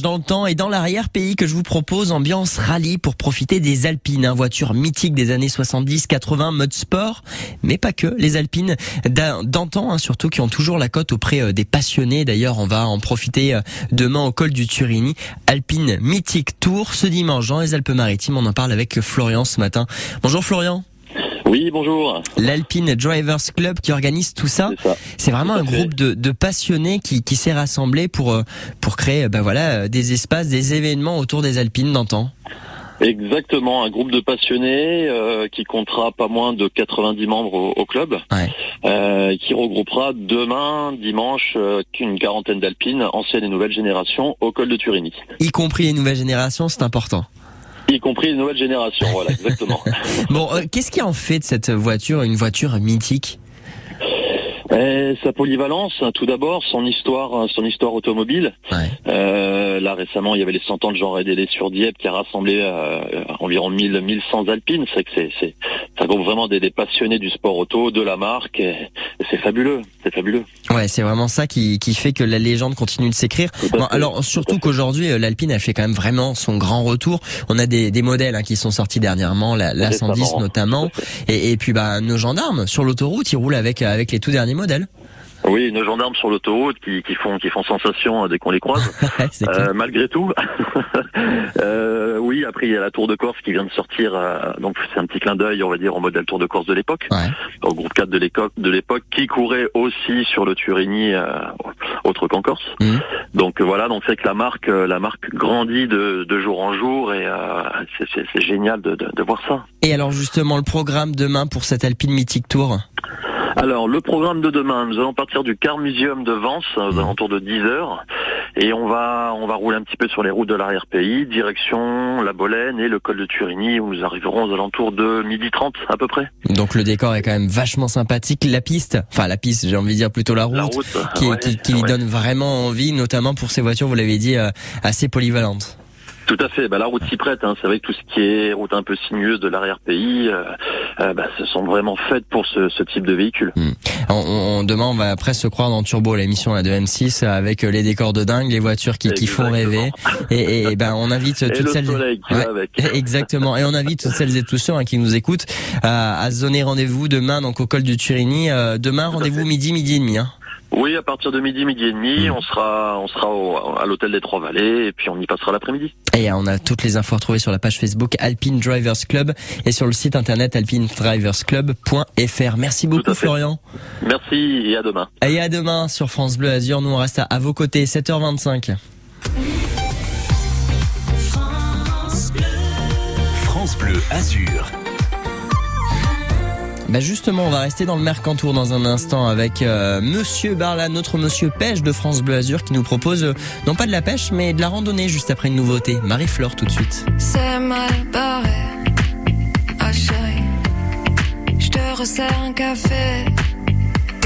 dans le et dans l'arrière-pays que je vous propose, ambiance rallye pour profiter des Alpines, hein, voiture mythique des années 70-80, mode sport, mais pas que, les Alpines d'antan hein, surtout qui ont toujours la cote auprès euh, des passionnés. D'ailleurs, on va en profiter euh, demain au col du Turini. Alpine mythique tour ce dimanche dans les Alpes-Maritimes. On en parle avec Florian ce matin. Bonjour Florian. Oui, bonjour. L'Alpine Drivers Club qui organise tout ça. C'est vraiment un groupe de, de passionnés qui, qui s'est rassemblé pour euh, pour créer ben voilà des espaces, des événements autour des Alpines d'antan. Exactement, un groupe de passionnés euh, qui comptera pas moins de 90 membres au, club, euh, qui regroupera demain, dimanche, une quarantaine d'alpines, anciennes et nouvelles générations, au col de Turini. Y compris les nouvelles générations, c'est important y compris les nouvelles générations. Voilà, exactement. bon, euh, qu'est-ce qui en fait de cette voiture une voiture mythique? Eh, sa polyvalence, hein, tout d'abord, son histoire, hein, son histoire automobile. Euh, là récemment, il y avait les 100 ans de Jean Rédélé sur Dieppe qui a rassemblé euh, environ 1000, 1100 alpines. C'est que c'est, ça groupe vraiment des, passionnés du sport auto, de la marque, et, c'est fabuleux, c'est fabuleux. Ouais, c'est vraiment ça qui, qui fait que la légende continue de s'écrire. alors surtout qu'aujourd'hui, euh, l'Alpine a fait quand même vraiment son grand retour. On a des, des modèles hein, qui sont sortis dernièrement, la, la 110 notamment, et, et, puis bah nos gendarmes sur l'autoroute, ils roulent avec avec les tout derniers modèles. Oui, nos gendarmes sur l'autoroute qui, qui, font qui font sensation dès qu'on les croise. euh, malgré tout. euh, il y a la Tour de Corse qui vient de sortir. Euh, donc c'est un petit clin d'œil, on va dire, au modèle Tour de Corse de l'époque, ouais. au groupe 4 de l'époque, de l'époque, qui courait aussi sur le Turini, euh, autre qu'en Corse. Mmh. Donc voilà, donc c'est que la marque, euh, la marque grandit de, de jour en jour et c'est génial de, de, de voir ça. Et alors justement le programme demain pour cette Alpine Mythic Tour? Alors, le programme de demain, nous allons partir du Car Museum de Vence, aux mmh. alentours de 10 heures, et on va, on va rouler un petit peu sur les routes de l'arrière-pays, direction la Bolène et le col de Turini, où nous arriverons aux alentours de midi 30 à peu près. Donc le décor est quand même vachement sympathique. La piste, enfin la piste, j'ai envie de dire plutôt la route, qui, qui, qui donne vraiment envie, notamment pour ces voitures, vous l'avez dit, euh, assez polyvalentes. Tout à fait. Bah, la route s'y prête. Hein. C'est vrai que tout ce qui est route un peu sinueuse de l'arrière-pays, euh, euh, bah, ce sont vraiment faites pour ce, ce type de véhicule. Hmm. On, on, demain, on va presque se croire dans Turbo, l'émission de M6, avec les décors de dingue, les voitures qui, qui font rêver. Et, et, ben, on invite et toutes celles. Qui ouais, avec. Exactement. Et on invite toutes celles et tous ceux hein, qui nous écoutent à, à se donner rendez-vous demain donc au col du Turini. Euh, demain, rendez-vous midi, midi et demi. Hein. Oui, à partir de midi, midi et demi, hmm. on sera, on sera au, à l'hôtel des Trois Vallées et puis on y passera l'après-midi. Et on a toutes les infos retrouvées sur la page Facebook Alpine Drivers Club et sur le site internet alpinedriversclub.fr. Merci beaucoup Florian. Merci et à demain. Et à demain sur France Bleu Azur. Nous on reste à, à vos côtés, 7h25. France Bleu, France Bleu Azur. Bah justement, on va rester dans le Mercantour dans un instant avec euh, Monsieur Barla, notre Monsieur Pêche de France Bleu Azur, qui nous propose euh, non pas de la pêche, mais de la randonnée juste après une nouveauté. Marie-Flore tout de suite. C'est mal barré, ah chérie, je te resserre un café.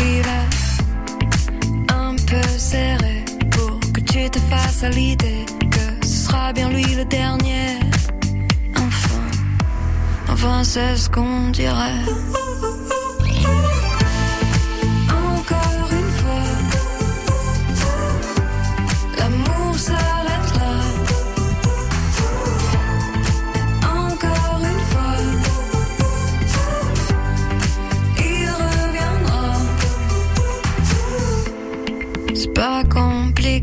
Il est un peu serré pour que tu te fasses à l'idée que ce sera bien lui le dernier. Enfin, c'est ce qu'on dirait.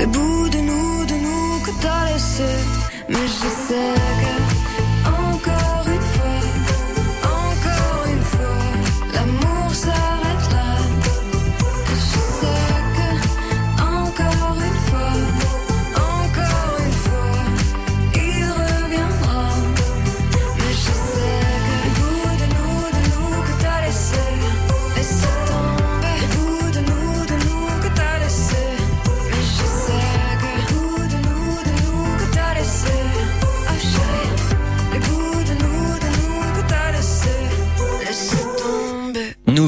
le bout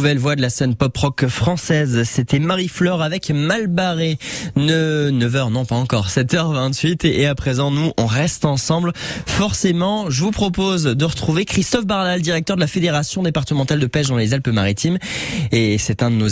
Nouvelle voix de la scène pop rock française, c'était Marie-Fleur avec Malbarré. 9h, non pas encore, 7h28 et à présent nous on reste ensemble. Forcément, je vous propose de retrouver Christophe Barnal, directeur de la Fédération départementale de pêche dans les Alpes-Maritimes et c'est un de nos